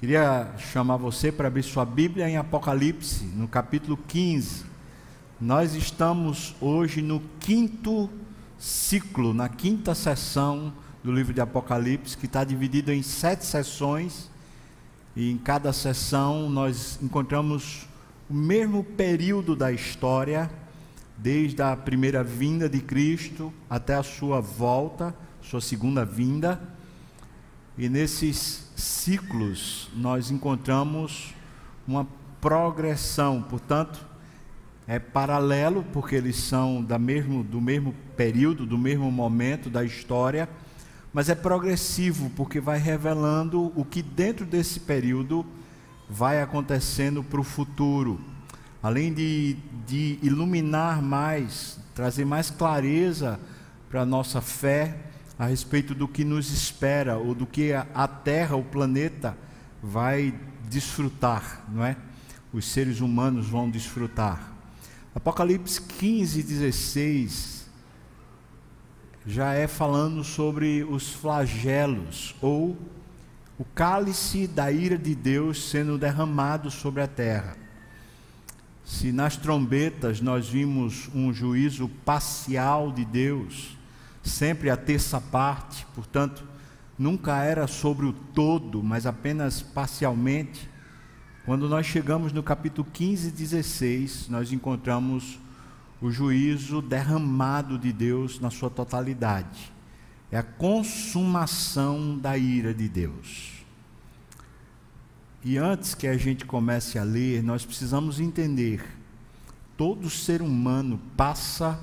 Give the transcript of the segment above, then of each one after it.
Queria chamar você para abrir sua Bíblia em Apocalipse, no capítulo 15. Nós estamos hoje no quinto ciclo, na quinta sessão do livro de Apocalipse, que está dividido em sete sessões. E em cada sessão nós encontramos o mesmo período da história, desde a primeira vinda de Cristo até a sua volta, sua segunda vinda. E nesses ciclos nós encontramos uma progressão, portanto, é paralelo porque eles são da mesmo, do mesmo período, do mesmo momento da história, mas é progressivo porque vai revelando o que dentro desse período vai acontecendo para o futuro. Além de, de iluminar mais, trazer mais clareza para a nossa fé, a respeito do que nos espera ou do que a Terra, o planeta, vai desfrutar, não é? Os seres humanos vão desfrutar. Apocalipse 15, 16 já é falando sobre os flagelos ou o cálice da ira de Deus sendo derramado sobre a terra. Se nas trombetas nós vimos um juízo parcial de Deus, sempre a terça parte, portanto, nunca era sobre o todo, mas apenas parcialmente. Quando nós chegamos no capítulo 15 e 16, nós encontramos o juízo derramado de Deus na sua totalidade. É a consumação da ira de Deus. E antes que a gente comece a ler, nós precisamos entender: todo ser humano passa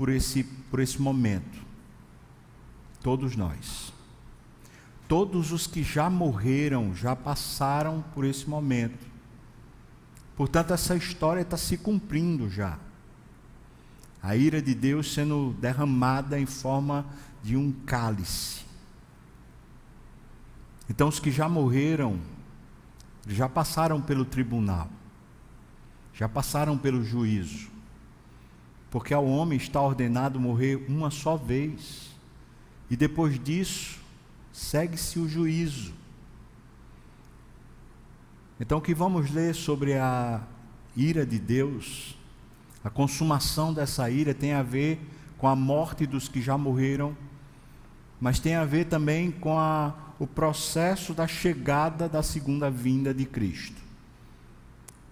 por esse, por esse momento. Todos nós. Todos os que já morreram, já passaram por esse momento. Portanto, essa história está se cumprindo já. A ira de Deus sendo derramada em forma de um cálice. Então, os que já morreram, já passaram pelo tribunal, já passaram pelo juízo porque ao homem está ordenado morrer uma só vez, e depois disso segue-se o juízo. Então, o que vamos ler sobre a ira de Deus, a consumação dessa ira tem a ver com a morte dos que já morreram, mas tem a ver também com a, o processo da chegada da segunda vinda de Cristo.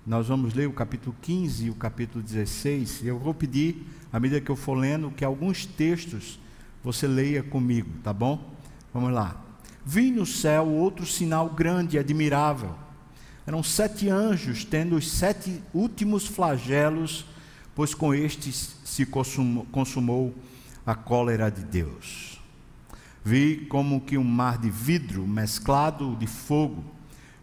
Nós vamos ler o capítulo 15 e o capítulo 16. Eu vou pedir, à medida que eu for lendo, que alguns textos você leia comigo, tá bom? Vamos lá. Vi no céu outro sinal grande e admirável. Eram sete anjos, tendo os sete últimos flagelos, pois com estes se consumou, consumou a cólera de Deus. Vi como que um mar de vidro mesclado de fogo,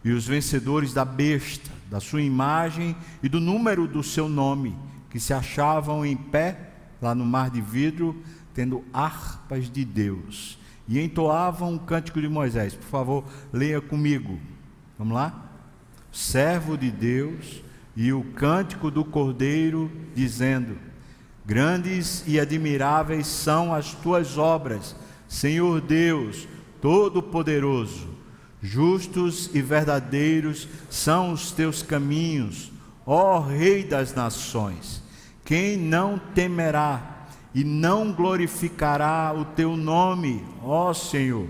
e os vencedores da besta da sua imagem e do número do seu nome, que se achavam em pé lá no mar de vidro, tendo harpas de Deus, e entoavam o cântico de Moisés. Por favor, leia comigo. Vamos lá? Servo de Deus e o cântico do Cordeiro, dizendo: Grandes e admiráveis são as tuas obras, Senhor Deus Todo-Poderoso. Justos e verdadeiros são os teus caminhos, ó Rei das nações. Quem não temerá e não glorificará o teu nome, ó Senhor?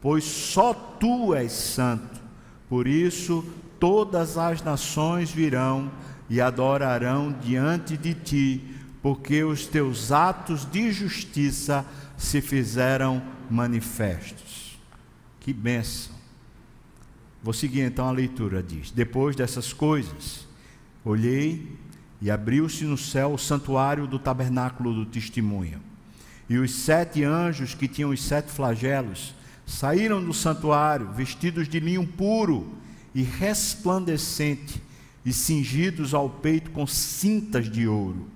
Pois só tu és santo. Por isso todas as nações virão e adorarão diante de ti, porque os teus atos de justiça se fizeram manifestos. Que bênção! Vou seguir então a leitura, diz: Depois dessas coisas, olhei e abriu-se no céu o santuário do tabernáculo do testemunho. E os sete anjos que tinham os sete flagelos saíram do santuário, vestidos de linho puro e resplandecente, e cingidos ao peito com cintas de ouro.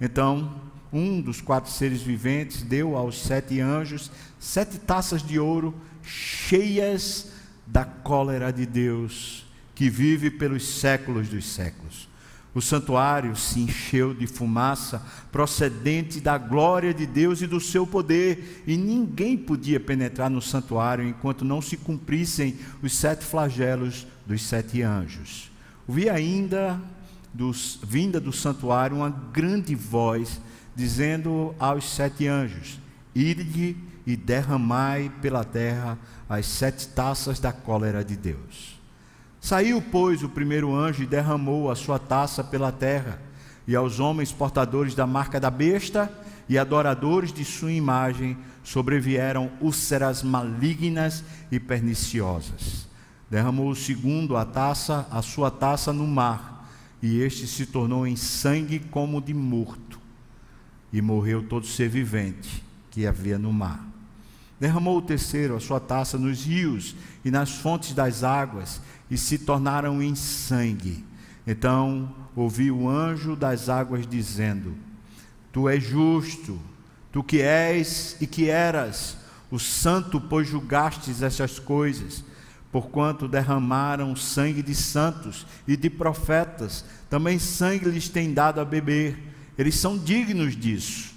Então, um dos quatro seres viventes deu aos sete anjos sete taças de ouro cheias da cólera de Deus, que vive pelos séculos dos séculos. O santuário se encheu de fumaça procedente da glória de Deus e do seu poder, e ninguém podia penetrar no santuário enquanto não se cumprissem os sete flagelos dos sete anjos. Ouvi ainda, dos, vinda do santuário, uma grande voz dizendo aos sete anjos: Ide e derramai pela terra as sete taças da cólera de Deus. Saiu, pois, o primeiro anjo e derramou a sua taça pela terra, e aos homens portadores da marca da besta e adoradores de sua imagem sobrevieram úlceras malignas e perniciosas. Derramou o segundo a taça, a sua taça no mar, e este se tornou em sangue como de morto, e morreu todo ser vivente que havia no mar. Derramou o terceiro a sua taça nos rios e nas fontes das águas, e se tornaram em sangue. Então ouvi o anjo das águas dizendo: Tu és justo, tu que és e que eras, o santo, pois julgastes essas coisas, porquanto derramaram sangue de santos e de profetas, também sangue lhes tem dado a beber, eles são dignos disso.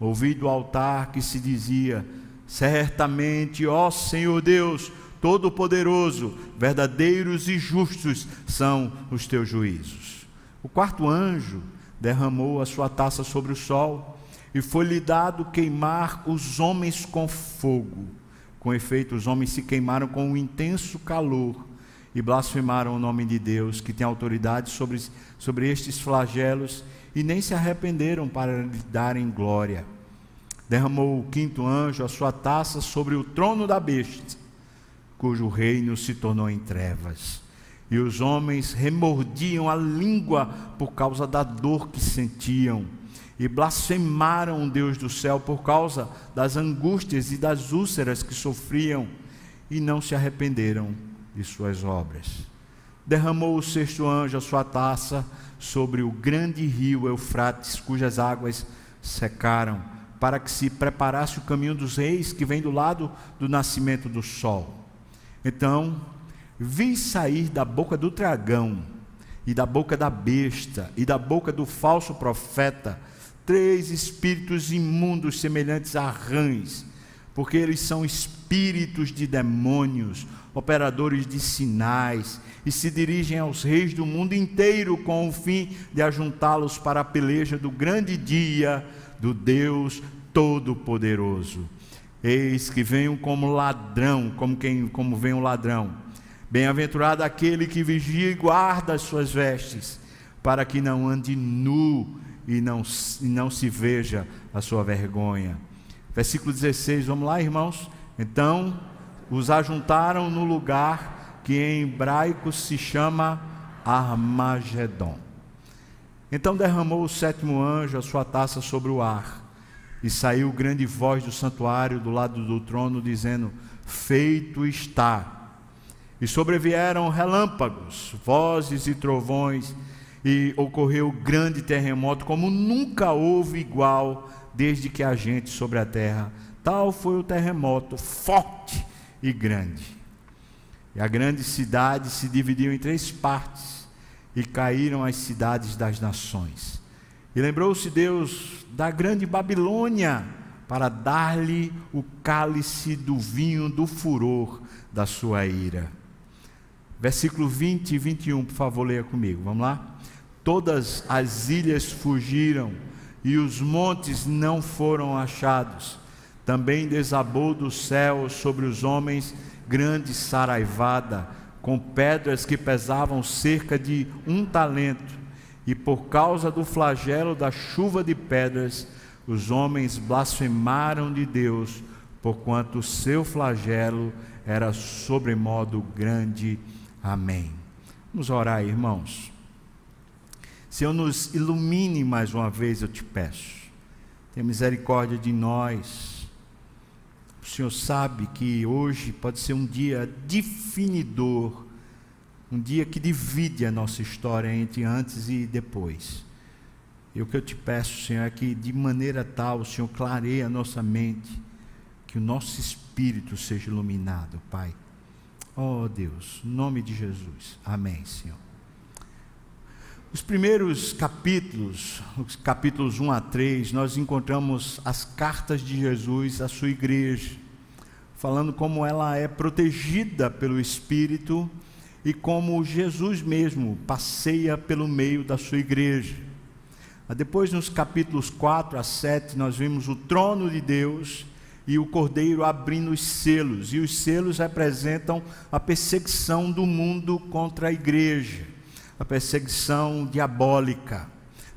Ouvi do altar que se dizia: Certamente, ó Senhor Deus, Todo-Poderoso, verdadeiros e justos são os teus juízos. O quarto anjo derramou a sua taça sobre o sol, e foi-lhe dado queimar os homens com fogo. Com efeito, os homens se queimaram com um intenso calor e blasfemaram o nome de Deus, que tem autoridade sobre, sobre estes flagelos, e nem se arrependeram para lhe darem glória. Derramou o quinto anjo a sua taça sobre o trono da besta cujo reino se tornou em trevas. E os homens remordiam a língua por causa da dor que sentiam, e blasfemaram o Deus do céu por causa das angústias e das úlceras que sofriam, e não se arrependeram de suas obras. Derramou o sexto anjo a sua taça sobre o grande rio Eufrates, cujas águas secaram, para que se preparasse o caminho dos reis que vem do lado do nascimento do sol. Então, vi sair da boca do dragão, e da boca da besta, e da boca do falso profeta, três espíritos imundos semelhantes a rãs, porque eles são espíritos de demônios, operadores de sinais, e se dirigem aos reis do mundo inteiro com o fim de ajuntá-los para a peleja do grande dia do Deus Todo-Poderoso. Eis que venho como ladrão, como quem como vem um ladrão. Bem-aventurado aquele que vigia e guarda as suas vestes, para que não ande nu e não, e não se veja a sua vergonha. Versículo 16, vamos lá, irmãos? Então, os ajuntaram no lugar que em hebraico se chama Armagedon. Então derramou o sétimo anjo a sua taça sobre o ar e saiu grande voz do santuário do lado do trono, dizendo: Feito está. E sobrevieram relâmpagos, vozes e trovões, e ocorreu grande terremoto, como nunca houve igual desde que a gente sobre a terra. Tal foi o terremoto, forte e grande. E a grande cidade se dividiu em três partes, e caíram as cidades das nações. E lembrou-se Deus da grande Babilônia para dar-lhe o cálice do vinho do furor da sua ira. Versículo 20 e 21, por favor, leia comigo. Vamos lá? Todas as ilhas fugiram e os montes não foram achados. Também desabou do céu sobre os homens grande saraivada, com pedras que pesavam cerca de um talento e por causa do flagelo da chuva de pedras, os homens blasfemaram de Deus, porquanto o seu flagelo era sobremodo grande. Amém. Vamos orar, irmãos. Senhor, nos ilumine mais uma vez, eu te peço. Tenha misericórdia de nós. O Senhor sabe que hoje pode ser um dia definidor um dia que divide a nossa história entre antes e depois. E o que eu te peço, Senhor, é que de maneira tal o Senhor clareie a nossa mente, que o nosso espírito seja iluminado, Pai. Oh Deus, nome de Jesus. Amém, Senhor. Os primeiros capítulos, os capítulos 1 a 3, nós encontramos as cartas de Jesus à sua igreja, falando como ela é protegida pelo Espírito e como Jesus mesmo passeia pelo meio da sua igreja. Depois, nos capítulos 4 a 7, nós vimos o trono de Deus e o cordeiro abrindo os selos, e os selos representam a perseguição do mundo contra a igreja, a perseguição diabólica.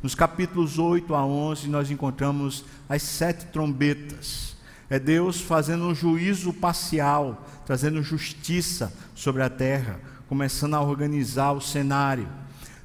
Nos capítulos 8 a 11, nós encontramos as sete trombetas. É Deus fazendo um juízo parcial, trazendo justiça sobre a terra, começando a organizar o cenário.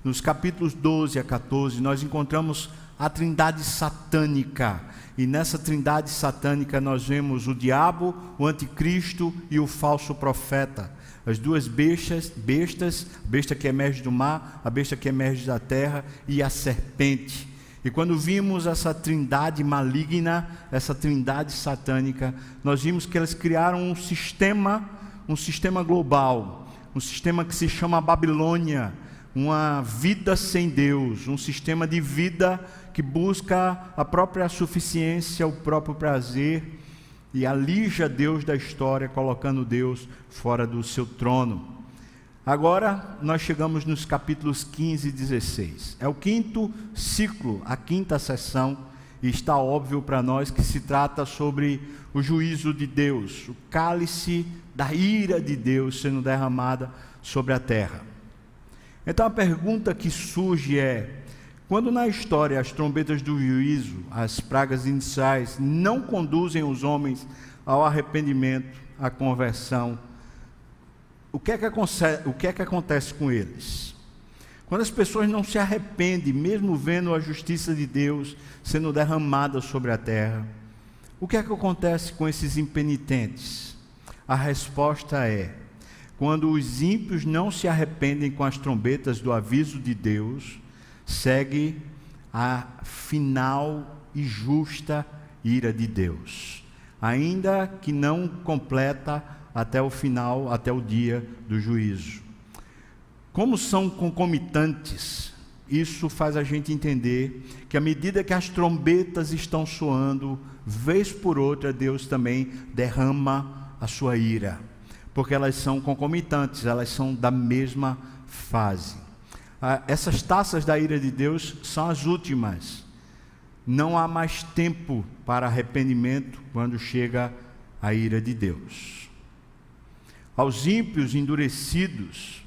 Nos capítulos 12 a 14, nós encontramos a trindade satânica, e nessa trindade satânica nós vemos o diabo, o anticristo e o falso profeta. As duas bestas, bestas, a besta que emerge do mar, a besta que emerge da terra e a serpente. E quando vimos essa trindade maligna, essa trindade satânica, nós vimos que elas criaram um sistema, um sistema global, um sistema que se chama Babilônia, uma vida sem Deus, um sistema de vida que busca a própria suficiência, o próprio prazer e alija Deus da história, colocando Deus fora do seu trono. Agora nós chegamos nos capítulos 15 e 16. É o quinto ciclo, a quinta sessão, e está óbvio para nós que se trata sobre o juízo de Deus, o cálice da ira de Deus sendo derramada sobre a terra. Então a pergunta que surge é: quando na história as trombetas do juízo, as pragas iniciais, não conduzem os homens ao arrependimento, à conversão, o que é que o que é que acontece com eles? Quando as pessoas não se arrependem, mesmo vendo a justiça de Deus sendo derramada sobre a terra, o que é que acontece com esses impenitentes? A resposta é: quando os ímpios não se arrependem com as trombetas do aviso de Deus, segue a final e justa ira de Deus, ainda que não completa até o final, até o dia do juízo. Como são concomitantes, isso faz a gente entender que à medida que as trombetas estão soando, vez por outra, Deus também derrama a sua ira porque elas são concomitantes, elas são da mesma fase. Ah, essas taças da ira de Deus são as últimas. Não há mais tempo para arrependimento quando chega a ira de Deus. Aos ímpios endurecidos,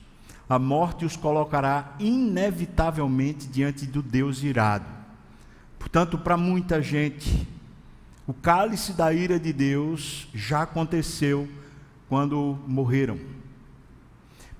a morte os colocará inevitavelmente diante do Deus irado. Portanto, para muita gente, o cálice da ira de Deus já aconteceu quando morreram.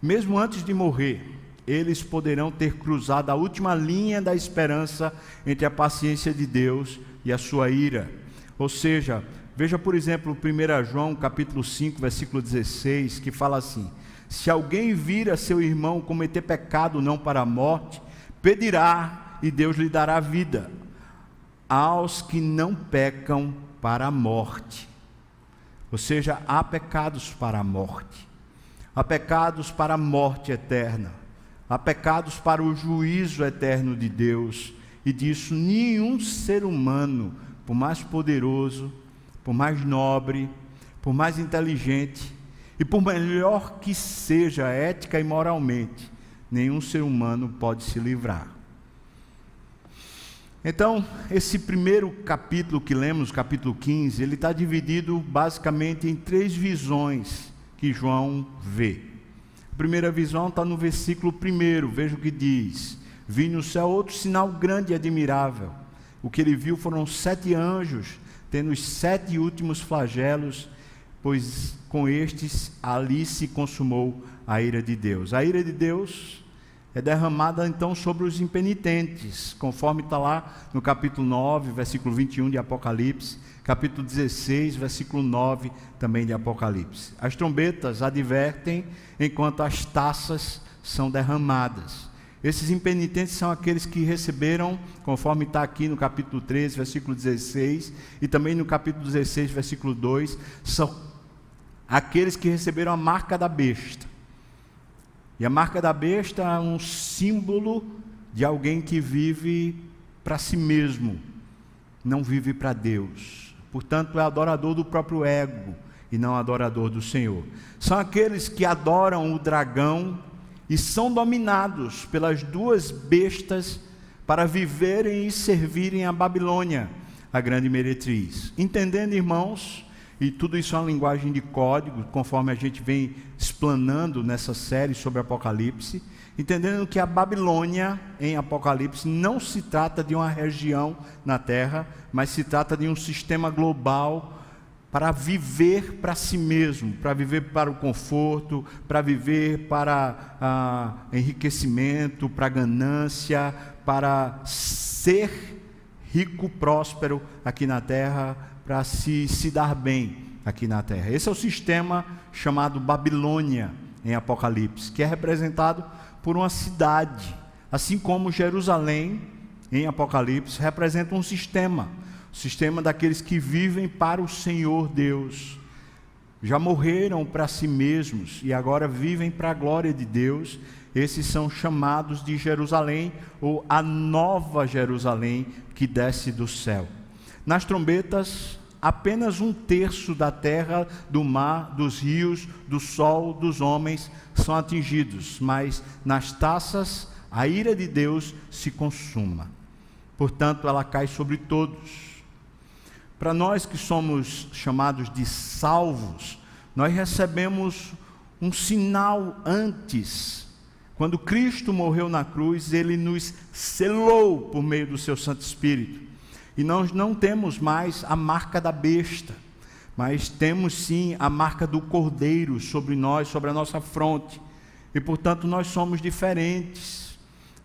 Mesmo antes de morrer, eles poderão ter cruzado a última linha da esperança entre a paciência de Deus e a sua ira. Ou seja, veja por exemplo 1 João capítulo 5, versículo 16, que fala assim: Se alguém vir a seu irmão cometer pecado não para a morte, pedirá e Deus lhe dará vida. Aos que não pecam para a morte. Ou seja, há pecados para a morte, há pecados para a morte eterna, há pecados para o juízo eterno de Deus, e disso nenhum ser humano, por mais poderoso, por mais nobre, por mais inteligente e por melhor que seja ética e moralmente, nenhum ser humano pode se livrar. Então, esse primeiro capítulo que lemos, capítulo 15, ele está dividido basicamente em três visões que João vê. Primeira visão está no versículo primeiro, veja o que diz: Vi no céu outro sinal grande e admirável. O que ele viu foram sete anjos, tendo os sete últimos flagelos, pois com estes ali se consumou a ira de Deus. A ira de Deus é derramada então sobre os impenitentes, conforme está lá no capítulo 9, versículo 21 de Apocalipse, capítulo 16, versículo 9 também de Apocalipse. As trombetas advertem enquanto as taças são derramadas. Esses impenitentes são aqueles que receberam, conforme está aqui no capítulo 13, versículo 16, e também no capítulo 16, versículo 2, são aqueles que receberam a marca da besta. E a marca da besta é um símbolo de alguém que vive para si mesmo, não vive para Deus. Portanto, é adorador do próprio ego e não adorador do Senhor. São aqueles que adoram o dragão e são dominados pelas duas bestas para viverem e servirem a Babilônia, a grande meretriz. Entendendo, irmãos, e tudo isso é uma linguagem de código, conforme a gente vem explanando nessa série sobre Apocalipse, entendendo que a Babilônia em Apocalipse não se trata de uma região na terra, mas se trata de um sistema global para viver para si mesmo, para viver para o conforto, para viver para ah, enriquecimento, para ganância, para ser rico, próspero aqui na terra, para se, se dar bem aqui na terra. Esse é o sistema chamado Babilônia em Apocalipse, que é representado por uma cidade, assim como Jerusalém em Apocalipse representa um sistema, o sistema daqueles que vivem para o Senhor Deus. Já morreram para si mesmos e agora vivem para a glória de Deus. Esses são chamados de Jerusalém ou a nova Jerusalém que desce do céu. Nas trombetas, apenas um terço da terra, do mar, dos rios, do sol, dos homens são atingidos, mas nas taças a ira de Deus se consuma. Portanto, ela cai sobre todos. Para nós que somos chamados de salvos, nós recebemos um sinal antes. Quando Cristo morreu na cruz, ele nos selou por meio do seu Santo Espírito. E nós não temos mais a marca da besta, mas temos sim a marca do cordeiro sobre nós, sobre a nossa fronte. E portanto nós somos diferentes.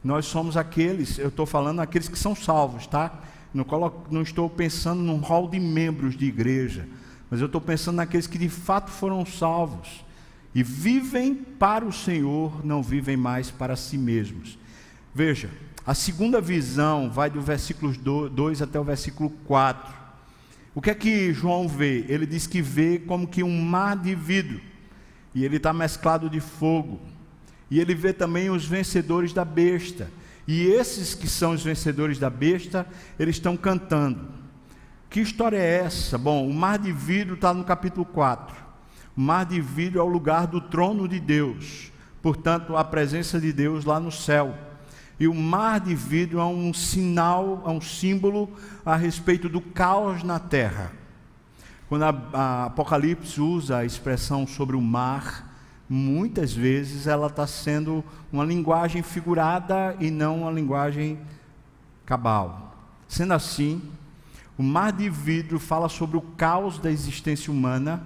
Nós somos aqueles, eu estou falando aqueles que são salvos, tá? Não, coloco, não estou pensando num hall de membros de igreja, mas eu estou pensando naqueles que de fato foram salvos e vivem para o Senhor, não vivem mais para si mesmos. Veja, a segunda visão vai do versículo 2 até o versículo 4. O que é que João vê? Ele diz que vê como que um mar de vidro, e ele está mesclado de fogo. E ele vê também os vencedores da besta. E esses que são os vencedores da besta, eles estão cantando. Que história é essa? Bom, o mar de vidro está no capítulo 4. O mar de vidro é o lugar do trono de Deus, portanto, a presença de Deus lá no céu. E o mar de vidro é um sinal, é um símbolo a respeito do caos na terra. Quando a, a Apocalipse usa a expressão sobre o mar, muitas vezes ela está sendo uma linguagem figurada e não uma linguagem cabal. Sendo assim, o mar de vidro fala sobre o caos da existência humana,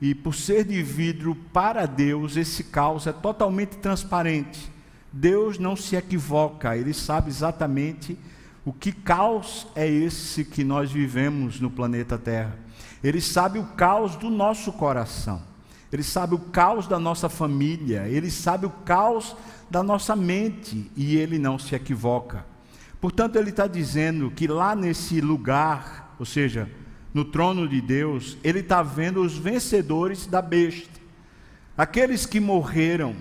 e por ser de vidro para Deus, esse caos é totalmente transparente Deus não se equivoca, Ele sabe exatamente o que caos é esse que nós vivemos no planeta Terra. Ele sabe o caos do nosso coração, Ele sabe o caos da nossa família, Ele sabe o caos da nossa mente e Ele não se equivoca. Portanto, Ele está dizendo que lá nesse lugar, ou seja, no trono de Deus, Ele está vendo os vencedores da besta, aqueles que morreram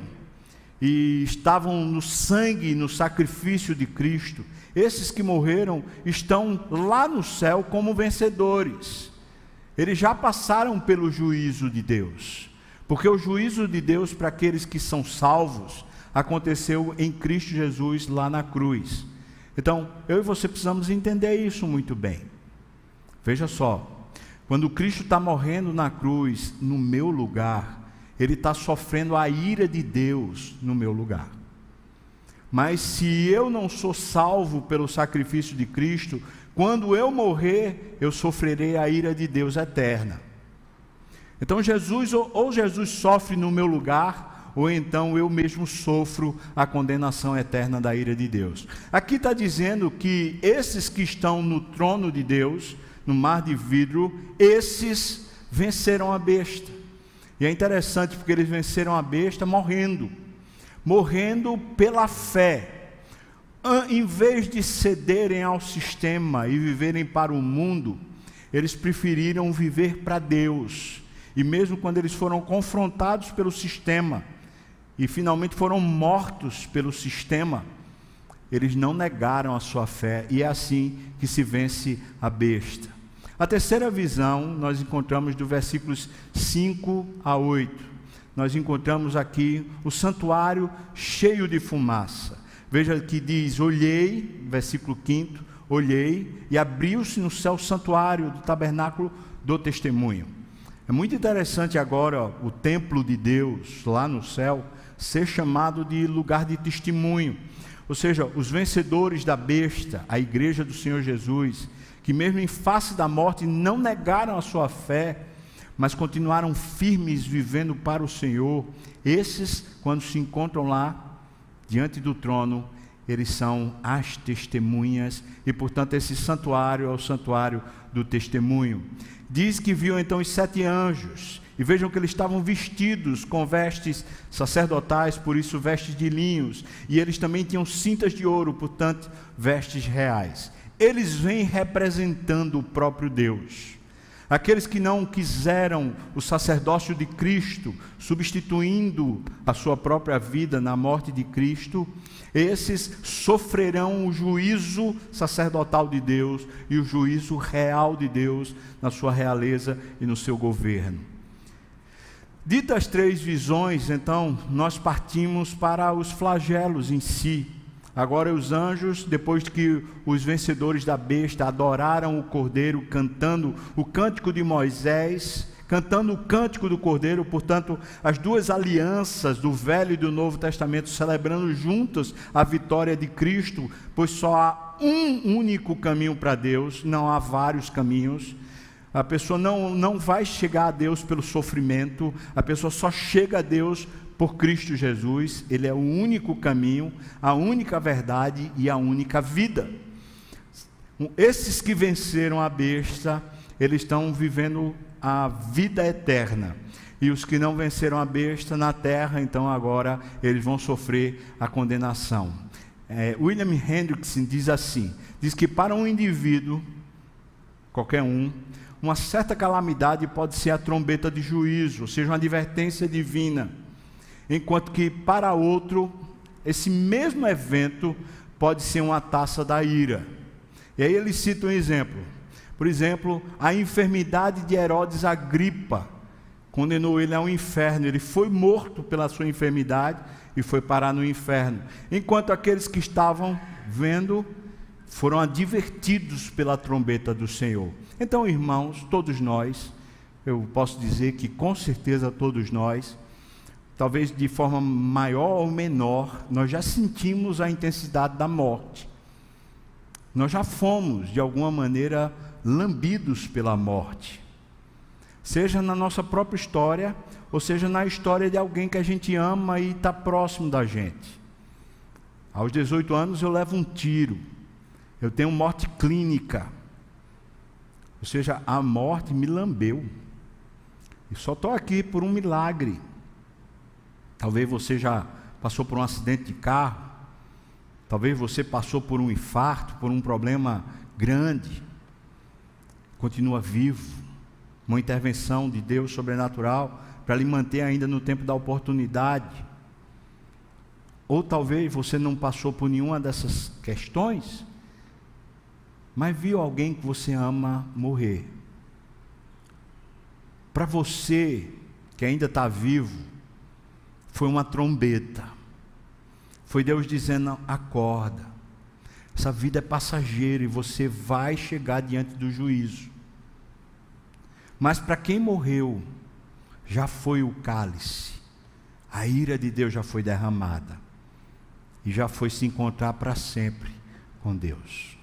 e estavam no sangue, no sacrifício de Cristo, esses que morreram estão lá no céu como vencedores. Eles já passaram pelo juízo de Deus, porque o juízo de Deus para aqueles que são salvos aconteceu em Cristo Jesus lá na cruz. Então, eu e você precisamos entender isso muito bem. Veja só, quando Cristo está morrendo na cruz, no meu lugar, ele está sofrendo a ira de Deus no meu lugar. Mas se eu não sou salvo pelo sacrifício de Cristo, quando eu morrer, eu sofrerei a ira de Deus eterna. Então Jesus, ou Jesus sofre no meu lugar, ou então eu mesmo sofro a condenação eterna da ira de Deus. Aqui está dizendo que esses que estão no trono de Deus, no mar de vidro, esses venceram a besta. E é interessante porque eles venceram a besta morrendo morrendo pela fé. Em vez de cederem ao sistema e viverem para o mundo, eles preferiram viver para Deus. E mesmo quando eles foram confrontados pelo sistema e finalmente foram mortos pelo sistema, eles não negaram a sua fé, e é assim que se vence a besta. A terceira visão nós encontramos do versículos 5 a 8. Nós encontramos aqui o santuário cheio de fumaça. Veja que diz: Olhei, versículo 5, olhei, e abriu-se no céu o santuário do tabernáculo do testemunho. É muito interessante agora ó, o templo de Deus lá no céu ser chamado de lugar de testemunho. Ou seja, os vencedores da besta, a igreja do Senhor Jesus, que mesmo em face da morte não negaram a sua fé, mas continuaram firmes vivendo para o Senhor, esses, quando se encontram lá diante do trono, eles são as testemunhas, e portanto esse santuário é o santuário do testemunho. Diz que viu então os sete anjos, e vejam que eles estavam vestidos com vestes sacerdotais, por isso vestes de linhos, e eles também tinham cintas de ouro, portanto, vestes reais. Eles vêm representando o próprio Deus. Aqueles que não quiseram o sacerdócio de Cristo, substituindo a sua própria vida na morte de Cristo, esses sofrerão o juízo sacerdotal de Deus e o juízo real de Deus na sua realeza e no seu governo. Ditas três visões, então, nós partimos para os flagelos em si. Agora, os anjos, depois que os vencedores da besta adoraram o cordeiro, cantando o cântico de Moisés, cantando o cântico do cordeiro, portanto, as duas alianças do Velho e do Novo Testamento celebrando juntas a vitória de Cristo, pois só há um único caminho para Deus, não há vários caminhos. A pessoa não, não vai chegar a Deus pelo sofrimento, a pessoa só chega a Deus por Cristo Jesus, Ele é o único caminho, a única verdade e a única vida. Esses que venceram a besta, eles estão vivendo a vida eterna. E os que não venceram a besta na terra, então agora eles vão sofrer a condenação. É, William Hendrickson diz assim: diz que para um indivíduo, qualquer um, uma certa calamidade pode ser a trombeta de juízo, ou seja, uma advertência divina enquanto que para outro, esse mesmo evento pode ser uma taça da ira. E aí ele cita um exemplo. Por exemplo, a enfermidade de Herodes Agripa condenou ele ao inferno. Ele foi morto pela sua enfermidade e foi parar no inferno. Enquanto aqueles que estavam vendo foram advertidos pela trombeta do Senhor. Então, irmãos, todos nós, eu posso dizer que com certeza todos nós, talvez de forma maior ou menor, nós já sentimos a intensidade da morte. Nós já fomos, de alguma maneira, lambidos pela morte. Seja na nossa própria história, ou seja na história de alguém que a gente ama e está próximo da gente. Aos 18 anos eu levo um tiro, eu tenho morte clínica. Ou seja, a morte me lambeu. E só estou aqui por um milagre. Talvez você já passou por um acidente de carro, talvez você passou por um infarto, por um problema grande, continua vivo, uma intervenção de Deus sobrenatural para lhe manter ainda no tempo da oportunidade. Ou talvez você não passou por nenhuma dessas questões, mas viu alguém que você ama morrer. Para você que ainda está vivo, foi uma trombeta. Foi Deus dizendo: acorda. Essa vida é passageira e você vai chegar diante do juízo. Mas para quem morreu, já foi o cálice. A ira de Deus já foi derramada. E já foi se encontrar para sempre com Deus.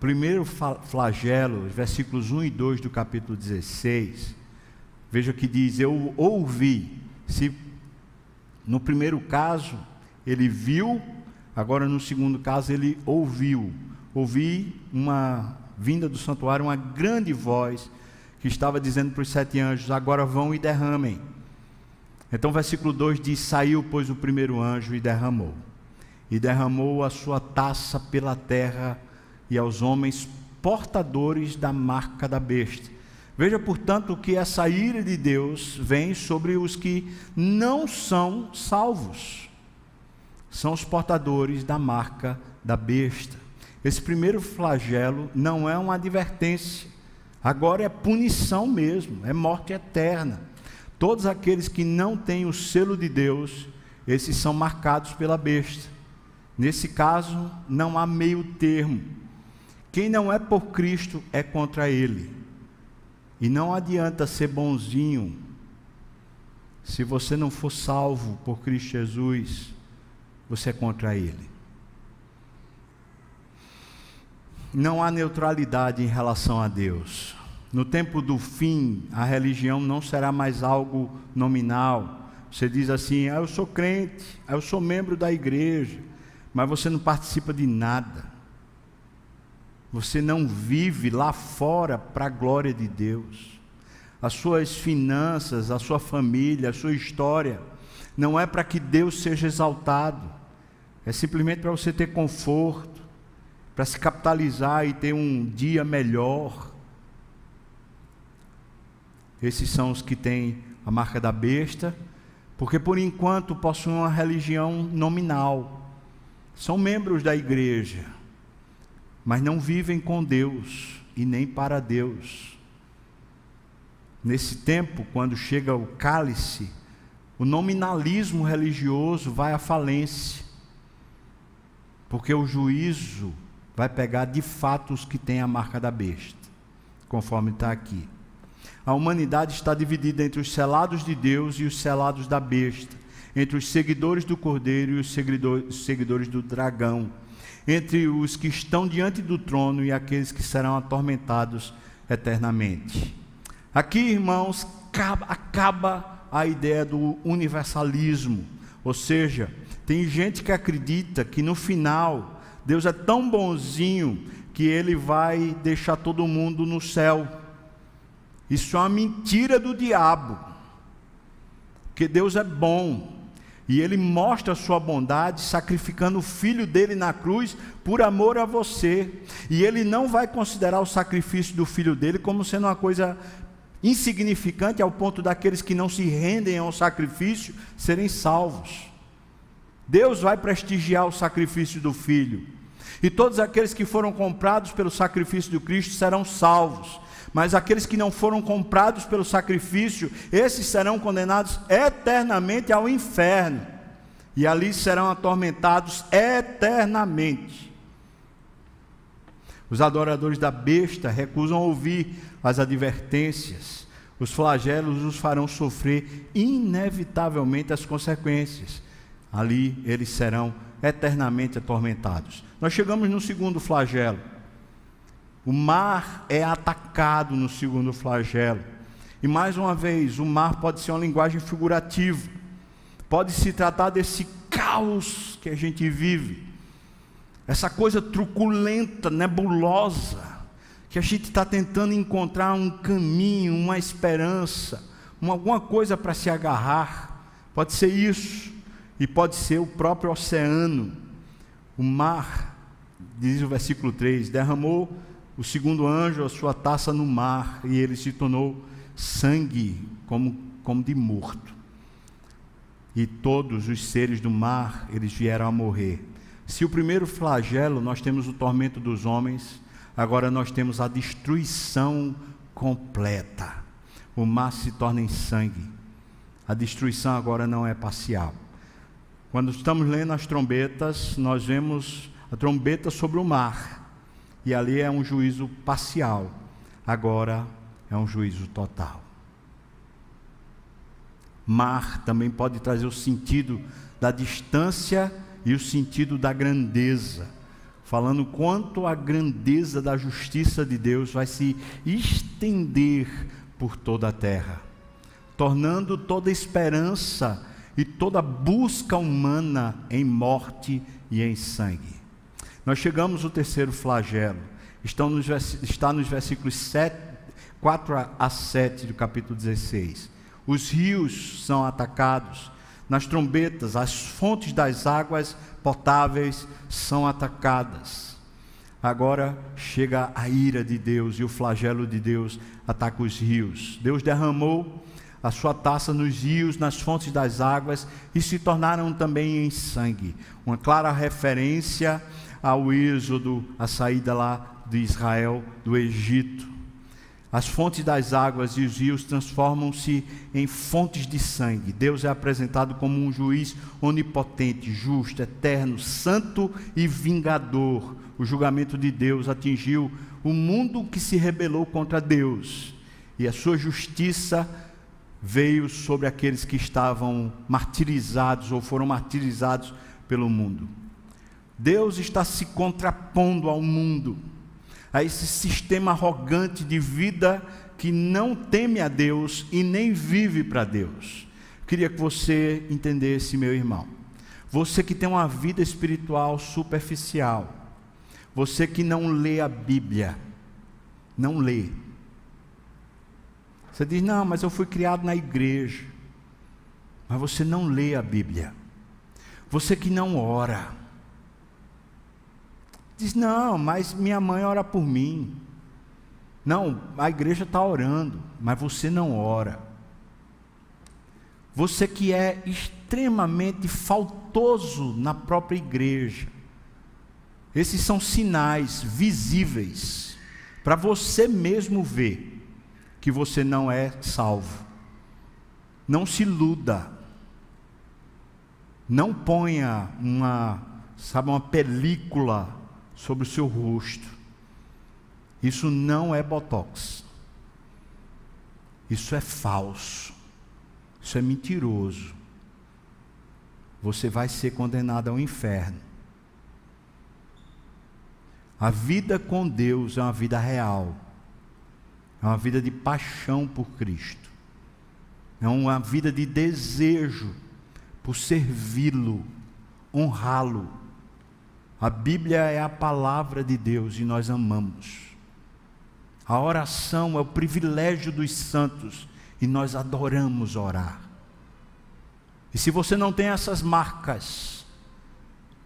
Primeiro flagelo, versículos 1 e 2 do capítulo 16 Veja que diz: Eu ouvi. Se no primeiro caso ele viu, agora no segundo caso ele ouviu. Ouvi uma vinda do santuário, uma grande voz que estava dizendo para os sete anjos: Agora vão e derramem. Então, versículo 2 diz: Saiu, pois, o primeiro anjo e derramou. E derramou a sua taça pela terra e aos homens portadores da marca da besta. Veja, portanto, que essa ira de Deus vem sobre os que não são salvos. são os portadores da marca da besta. Esse primeiro flagelo não é uma advertência, agora é punição mesmo, é morte eterna. Todos aqueles que não têm o selo de Deus, esses são marcados pela besta. Nesse caso, não há meio termo. Quem não é por Cristo é contra Ele. E não adianta ser bonzinho se você não for salvo por Cristo Jesus, você é contra Ele. Não há neutralidade em relação a Deus. No tempo do fim, a religião não será mais algo nominal. Você diz assim: ah, eu sou crente, ah, eu sou membro da igreja, mas você não participa de nada. Você não vive lá fora para a glória de Deus. As suas finanças, a sua família, a sua história, não é para que Deus seja exaltado, é simplesmente para você ter conforto, para se capitalizar e ter um dia melhor. Esses são os que têm a marca da besta, porque por enquanto possuem uma religião nominal. São membros da igreja, mas não vivem com Deus e nem para Deus. Nesse tempo, quando chega o cálice, o nominalismo religioso vai à falência, porque o juízo vai pegar de fato os que têm a marca da besta, conforme está aqui. A humanidade está dividida entre os selados de Deus e os selados da besta, entre os seguidores do cordeiro e os seguidores do dragão, entre os que estão diante do trono e aqueles que serão atormentados eternamente. Aqui, irmãos, acaba a ideia do universalismo, ou seja, tem gente que acredita que no final Deus é tão bonzinho que ele vai deixar todo mundo no céu. Isso é uma mentira do diabo. Que Deus é bom. E ele mostra a sua bondade sacrificando o filho dele na cruz por amor a você. E ele não vai considerar o sacrifício do filho dele como sendo uma coisa insignificante ao ponto daqueles que não se rendem ao sacrifício serem salvos. Deus vai prestigiar o sacrifício do filho. E todos aqueles que foram comprados pelo sacrifício do Cristo serão salvos mas aqueles que não foram comprados pelo sacrifício, esses serão condenados eternamente ao inferno, e ali serão atormentados eternamente. Os adoradores da besta recusam ouvir as advertências, os flagelos os farão sofrer inevitavelmente as consequências. Ali eles serão eternamente atormentados. Nós chegamos no segundo flagelo o mar é atacado no segundo flagelo. E mais uma vez, o mar pode ser uma linguagem figurativa. Pode se tratar desse caos que a gente vive. Essa coisa truculenta, nebulosa, que a gente está tentando encontrar um caminho, uma esperança, uma, alguma coisa para se agarrar. Pode ser isso, e pode ser o próprio oceano. O mar, diz o versículo 3, derramou o segundo anjo a sua taça no mar e ele se tornou sangue como, como de morto. E todos os seres do mar, eles vieram a morrer. Se o primeiro flagelo nós temos o tormento dos homens, agora nós temos a destruição completa. O mar se torna em sangue. A destruição agora não é parcial. Quando estamos lendo as trombetas, nós vemos a trombeta sobre o mar e ali é um juízo parcial, agora é um juízo total. Mar também pode trazer o sentido da distância e o sentido da grandeza, falando quanto a grandeza da justiça de Deus vai se estender por toda a terra, tornando toda esperança e toda busca humana em morte e em sangue. Nós chegamos ao terceiro flagelo. Nos, está nos versículos 7, 4 a 7 do capítulo 16. Os rios são atacados, nas trombetas, as fontes das águas potáveis são atacadas. Agora chega a ira de Deus e o flagelo de Deus ataca os rios. Deus derramou a sua taça nos rios, nas fontes das águas e se tornaram também em sangue. Uma clara referência ao êxodo, a saída lá de Israel do Egito. As fontes das águas e os rios transformam-se em fontes de sangue. Deus é apresentado como um juiz onipotente, justo, eterno, santo e vingador. O julgamento de Deus atingiu o mundo que se rebelou contra Deus, e a sua justiça veio sobre aqueles que estavam martirizados ou foram martirizados pelo mundo. Deus está se contrapondo ao mundo, a esse sistema arrogante de vida que não teme a Deus e nem vive para Deus. Queria que você entendesse, meu irmão. Você que tem uma vida espiritual superficial, você que não lê a Bíblia, não lê, você diz: Não, mas eu fui criado na igreja. Mas você não lê a Bíblia. Você que não ora. Diz: Não, mas minha mãe ora por mim. Não, a igreja está orando, mas você não ora. Você que é extremamente faltoso na própria igreja. Esses são sinais visíveis para você mesmo ver que você não é salvo. Não se iluda. Não ponha uma, sabe, uma película sobre o seu rosto. Isso não é botox. Isso é falso. Isso é mentiroso. Você vai ser condenado ao inferno. A vida com Deus é uma vida real. É uma vida de paixão por Cristo. É uma vida de desejo por servi-lo, honrá-lo. A Bíblia é a palavra de Deus e nós amamos. A oração é o privilégio dos santos e nós adoramos orar. E se você não tem essas marcas,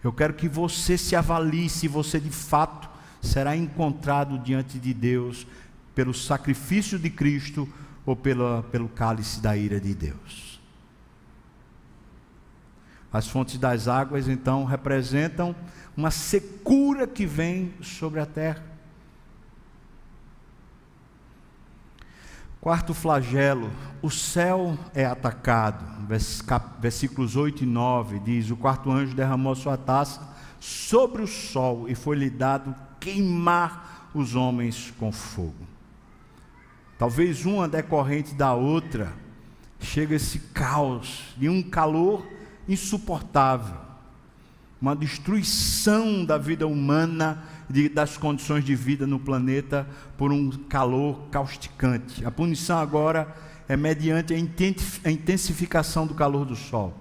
eu quero que você se avalie se você de fato será encontrado diante de Deus pelo sacrifício de Cristo ou pela, pelo cálice da ira de Deus. As fontes das águas, então, representam uma secura que vem sobre a terra. Quarto flagelo, o céu é atacado. Versículos 8 e 9 diz: O quarto anjo derramou sua taça sobre o sol e foi-lhe dado queimar os homens com fogo talvez uma decorrente da outra, chega esse caos e um calor insuportável, uma destruição da vida humana, de, das condições de vida no planeta por um calor causticante. A punição agora é mediante a intensificação do calor do sol.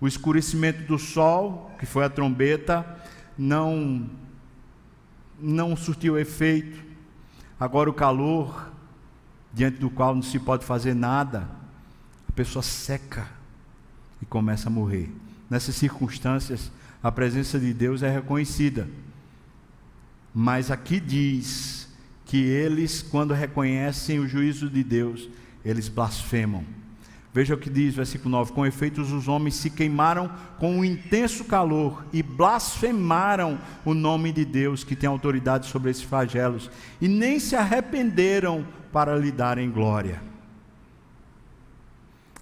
O escurecimento do sol, que foi a trombeta, não não surtiu efeito. Agora o calor diante do qual não se pode fazer nada, a pessoa seca e começa a morrer. Nessas circunstâncias, a presença de Deus é reconhecida. Mas aqui diz que eles, quando reconhecem o juízo de Deus, eles blasfemam. Veja o que diz, versículo 9: Com efeitos, os homens se queimaram com um intenso calor e blasfemaram o nome de Deus, que tem autoridade sobre esses flagelos, e nem se arrependeram para lhe darem glória.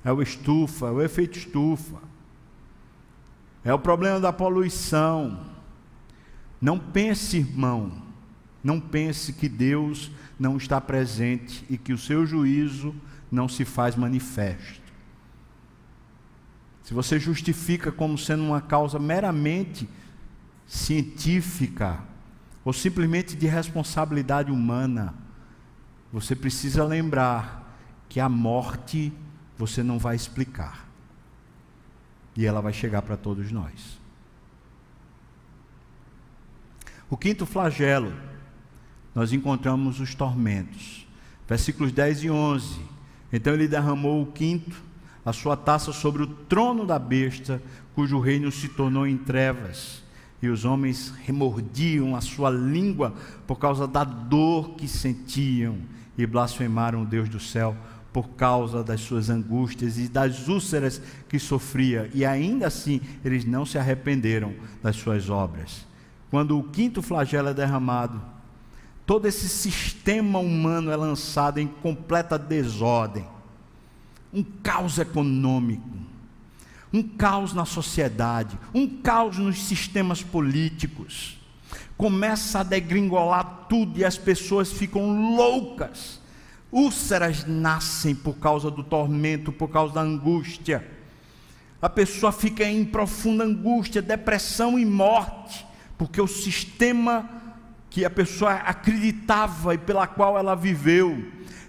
É o estufa, é o efeito estufa. É o problema da poluição. Não pense, irmão, não pense que Deus não está presente e que o seu juízo não se faz manifesto. Se você justifica como sendo uma causa meramente científica ou simplesmente de responsabilidade humana, você precisa lembrar que a morte você não vai explicar. E ela vai chegar para todos nós. O quinto flagelo, nós encontramos os tormentos. Versículos 10 e 11. Então ele derramou o quinto, a sua taça sobre o trono da besta, cujo reino se tornou em trevas e os homens remordiam a sua língua por causa da dor que sentiam e blasfemaram o Deus do céu por causa das suas angústias e das úlceras que sofria, e ainda assim eles não se arrependeram das suas obras. Quando o quinto flagelo é derramado, todo esse sistema humano é lançado em completa desordem. Um caos econômico, um caos na sociedade, um caos nos sistemas políticos. Começa a degringolar tudo e as pessoas ficam loucas Úlceras nascem por causa do tormento, por causa da angústia. A pessoa fica em profunda angústia, depressão e morte, porque o sistema que a pessoa acreditava e pela qual ela viveu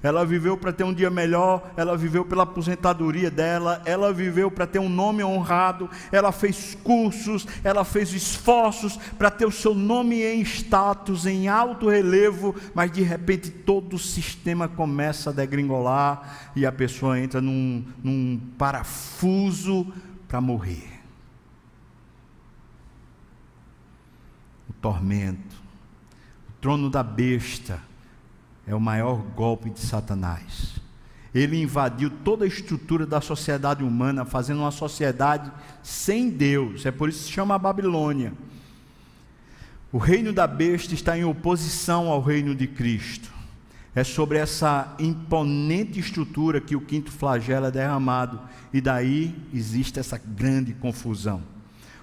ela viveu para ter um dia melhor, ela viveu pela aposentadoria dela, ela viveu para ter um nome honrado, ela fez cursos, ela fez esforços para ter o seu nome em status, em alto relevo, mas de repente todo o sistema começa a degringolar e a pessoa entra num, num parafuso para morrer. O tormento, o trono da besta é o maior golpe de Satanás. Ele invadiu toda a estrutura da sociedade humana, fazendo uma sociedade sem Deus. É por isso que se chama Babilônia. O reino da besta está em oposição ao reino de Cristo. É sobre essa imponente estrutura que o quinto flagelo é derramado, e daí existe essa grande confusão.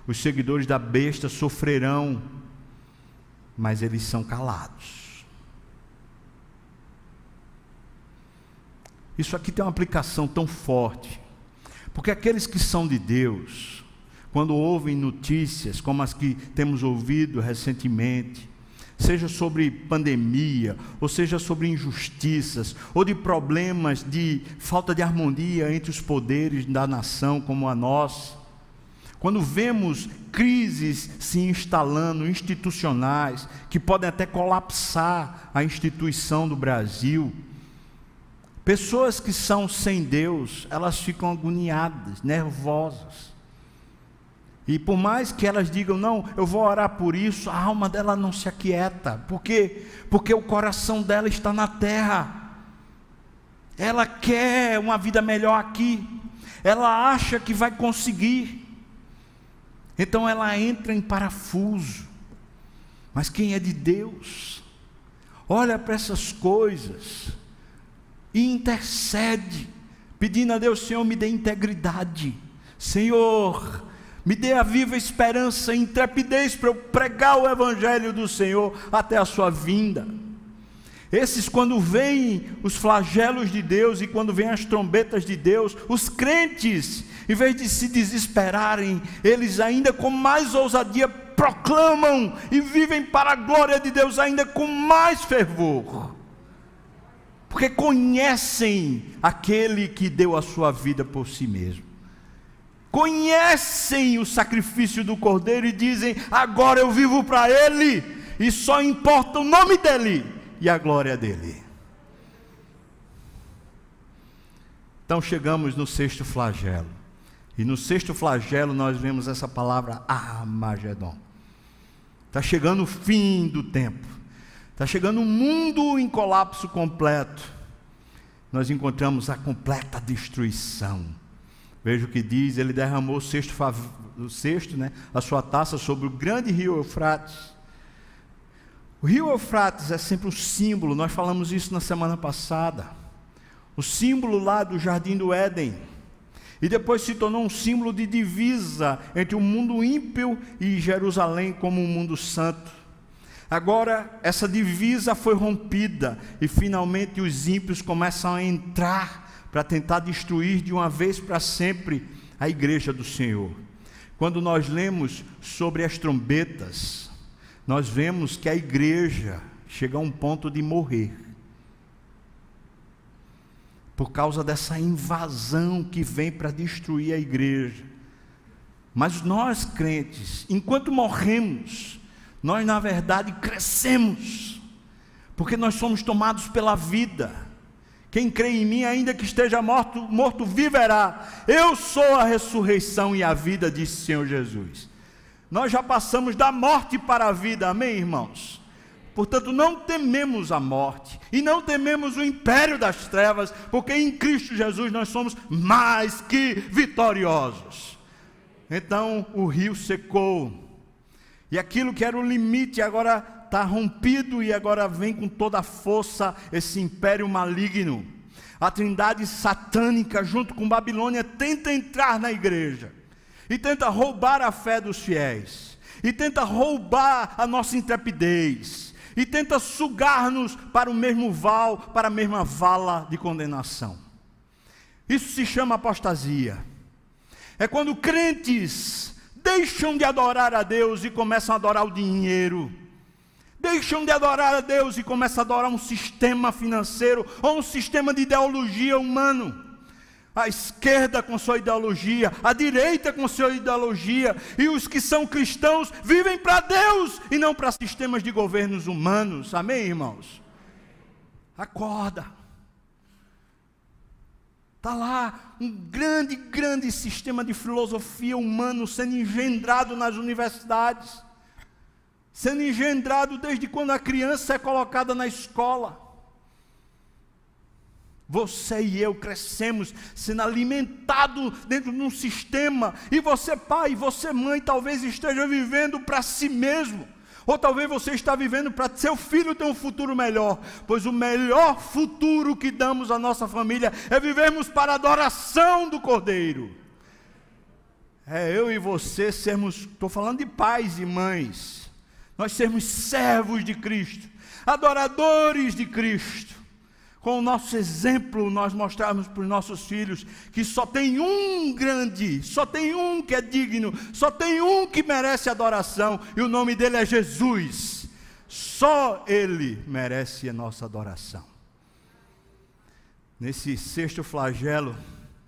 Os seguidores da besta sofrerão, mas eles são calados. Isso aqui tem uma aplicação tão forte, porque aqueles que são de Deus, quando ouvem notícias como as que temos ouvido recentemente, seja sobre pandemia, ou seja sobre injustiças, ou de problemas de falta de harmonia entre os poderes da nação como a nossa, quando vemos crises se instalando, institucionais, que podem até colapsar a instituição do Brasil, Pessoas que são sem Deus, elas ficam agoniadas, nervosas. E por mais que elas digam, não, eu vou orar por isso, a alma dela não se aquieta. Por quê? Porque o coração dela está na terra. Ela quer uma vida melhor aqui. Ela acha que vai conseguir. Então ela entra em parafuso. Mas quem é de Deus, olha para essas coisas e intercede, pedindo a Deus, Senhor, me dê integridade, Senhor, me dê a viva esperança, intrepidez para eu pregar o Evangelho do Senhor até a sua vinda. Esses, quando vêm os flagelos de Deus e quando vêm as trombetas de Deus, os crentes, em vez de se desesperarem, eles ainda com mais ousadia proclamam e vivem para a glória de Deus ainda com mais fervor porque conhecem aquele que deu a sua vida por si mesmo. Conhecem o sacrifício do Cordeiro e dizem: agora eu vivo para Ele, e só importa o nome dEle e a glória dEle. Então chegamos no sexto flagelo. E no sexto flagelo nós vemos essa palavra Armagedon. Está chegando o fim do tempo. Está chegando um mundo em colapso completo. Nós encontramos a completa destruição. Veja o que diz: ele derramou o sexto, o sexto né, a sua taça sobre o grande rio Eufrates. O rio Eufrates é sempre um símbolo, nós falamos isso na semana passada. O símbolo lá do jardim do Éden. E depois se tornou um símbolo de divisa entre o mundo ímpio e Jerusalém como um mundo santo. Agora, essa divisa foi rompida e finalmente os ímpios começam a entrar para tentar destruir de uma vez para sempre a igreja do Senhor. Quando nós lemos sobre as trombetas, nós vemos que a igreja chega a um ponto de morrer. Por causa dessa invasão que vem para destruir a igreja. Mas nós crentes, enquanto morremos, nós na verdade crescemos, porque nós somos tomados pela vida. Quem crê em mim, ainda que esteja morto, morto viverá. Eu sou a ressurreição e a vida, disse o Senhor Jesus. Nós já passamos da morte para a vida, amém, irmãos? Portanto, não tememos a morte e não tememos o império das trevas, porque em Cristo Jesus nós somos mais que vitoriosos. Então o rio secou, e aquilo que era o limite agora está rompido, e agora vem com toda a força esse império maligno. A trindade satânica, junto com Babilônia, tenta entrar na igreja e tenta roubar a fé dos fiéis, e tenta roubar a nossa intrepidez e tenta sugar-nos para o mesmo val, para a mesma vala de condenação. Isso se chama apostasia. É quando crentes deixam de adorar a Deus e começam a adorar o dinheiro. Deixam de adorar a Deus e começam a adorar um sistema financeiro ou um sistema de ideologia humano a esquerda com sua ideologia, a direita com sua ideologia, e os que são cristãos vivem para Deus e não para sistemas de governos humanos. Amém, irmãos? Acorda. Está lá um grande, grande sistema de filosofia humano sendo engendrado nas universidades, sendo engendrado desde quando a criança é colocada na escola. Você e eu crescemos sendo alimentados dentro de um sistema, e você, pai, você, mãe, talvez esteja vivendo para si mesmo, ou talvez você está vivendo para seu filho ter um futuro melhor, pois o melhor futuro que damos à nossa família é vivermos para a adoração do Cordeiro. É eu e você sermos, estou falando de pais e mães, nós sermos servos de Cristo, adoradores de Cristo com o nosso exemplo, nós mostrarmos para os nossos filhos que só tem um grande, só tem um que é digno, só tem um que merece adoração, e o nome dele é Jesus. Só ele merece a nossa adoração. Nesse sexto flagelo,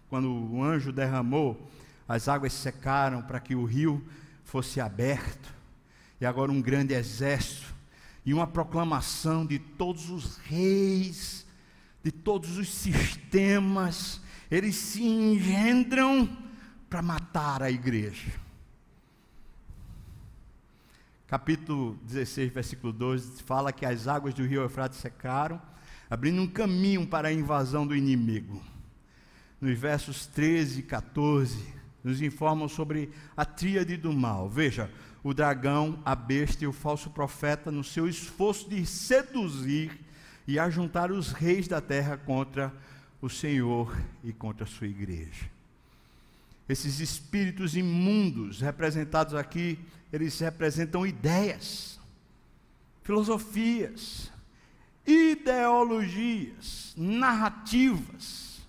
quando o anjo derramou, as águas secaram para que o rio fosse aberto, e agora um grande exército, e uma proclamação de todos os reis, de todos os sistemas, eles se engendram para matar a igreja. Capítulo 16, versículo 12, fala que as águas do rio Eufrates secaram, abrindo um caminho para a invasão do inimigo. Nos versos 13 e 14, nos informam sobre a tríade do mal. Veja, o dragão, a besta e o falso profeta, no seu esforço de seduzir e a juntar os reis da terra contra o Senhor e contra a sua igreja. Esses espíritos imundos representados aqui, eles representam ideias, filosofias, ideologias, narrativas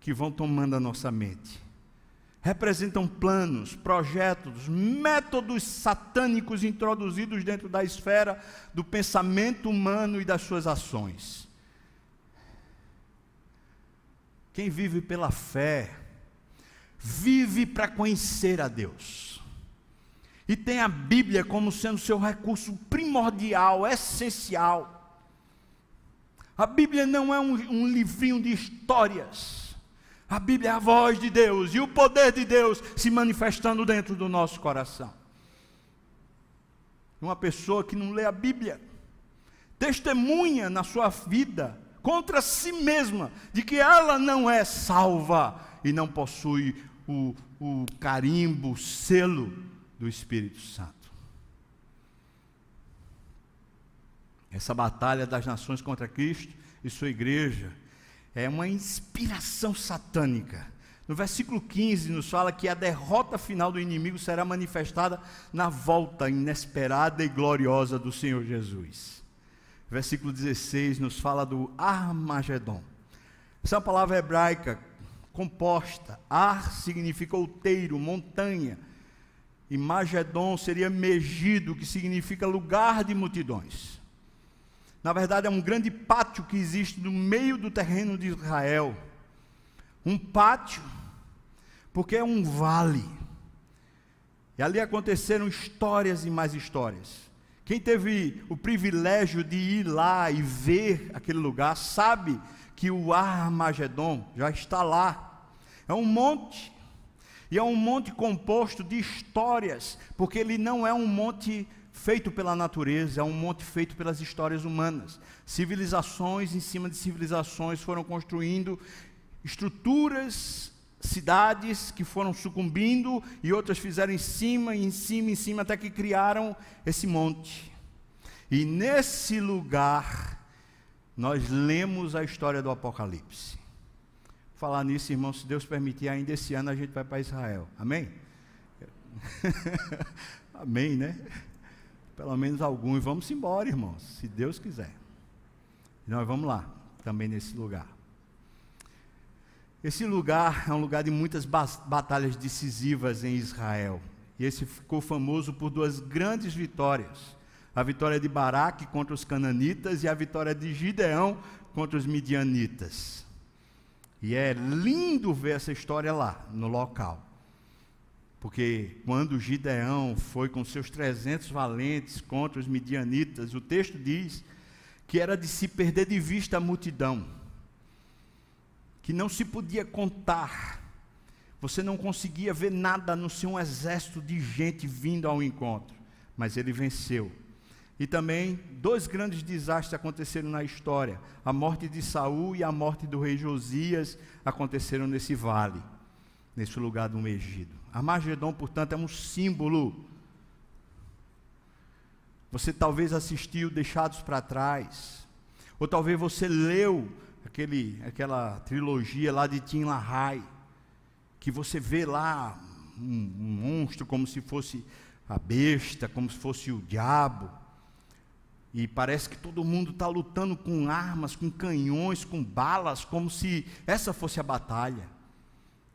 que vão tomando a nossa mente representam planos, projetos, métodos satânicos introduzidos dentro da esfera do pensamento humano e das suas ações. Quem vive pela fé, vive para conhecer a Deus. E tem a Bíblia como sendo seu recurso primordial, essencial. A Bíblia não é um, um livrinho de histórias a Bíblia é a voz de Deus e o poder de Deus se manifestando dentro do nosso coração. Uma pessoa que não lê a Bíblia, testemunha na sua vida contra si mesma de que ela não é salva e não possui o, o carimbo, o selo do Espírito Santo. Essa batalha das nações contra Cristo e sua igreja é uma inspiração satânica. No versículo 15 nos fala que a derrota final do inimigo será manifestada na volta inesperada e gloriosa do Senhor Jesus. Versículo 16 nos fala do Armagedon. Essa é palavra hebraica composta. Ar significa outeiro, montanha. E Magedon seria Megido, que significa lugar de multidões. Na verdade, é um grande pátio que existe no meio do terreno de Israel. Um pátio, porque é um vale. E ali aconteceram histórias e mais histórias. Quem teve o privilégio de ir lá e ver aquele lugar, sabe que o Armagedon já está lá. É um monte. E é um monte composto de histórias, porque ele não é um monte feito pela natureza, é um monte feito pelas histórias humanas. Civilizações em cima de civilizações foram construindo estruturas, cidades que foram sucumbindo e outras fizeram em cima, em cima, em cima, até que criaram esse monte. E nesse lugar, nós lemos a história do Apocalipse. Falar nisso, irmão, se Deus permitir, ainda esse ano a gente vai para Israel. Amém? Amém, né? Pelo menos alguns. Vamos embora, irmãos, se Deus quiser. Nós vamos lá, também nesse lugar. Esse lugar é um lugar de muitas batalhas decisivas em Israel. E esse ficou famoso por duas grandes vitórias: a vitória de Baraque contra os cananitas e a vitória de Gideão contra os midianitas. E é lindo ver essa história lá, no local. Porque quando Gideão foi com seus 300 valentes contra os midianitas, o texto diz que era de se perder de vista a multidão que não se podia contar. Você não conseguia ver nada no seu um exército de gente vindo ao encontro, mas ele venceu. E também dois grandes desastres aconteceram na história: a morte de Saul e a morte do rei Josias aconteceram nesse vale, nesse lugar do Megido. Armagedon, portanto, é um símbolo. Você talvez assistiu Deixados para Trás, ou talvez você leu aquele, aquela trilogia lá de Tim LaHaye, que você vê lá um, um monstro como se fosse a besta, como se fosse o diabo. E parece que todo mundo está lutando com armas, com canhões, com balas, como se essa fosse a batalha.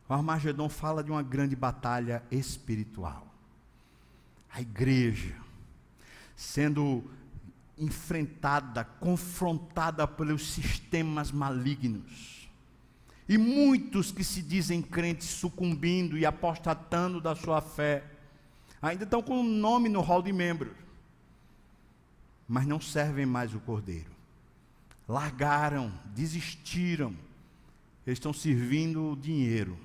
O Armagedon fala de uma grande batalha espiritual. A igreja sendo enfrentada, confrontada pelos sistemas malignos. E muitos que se dizem crentes sucumbindo e apostatando da sua fé, ainda estão com o nome no hall de membros, mas não servem mais o Cordeiro. Largaram, desistiram, eles estão servindo o dinheiro.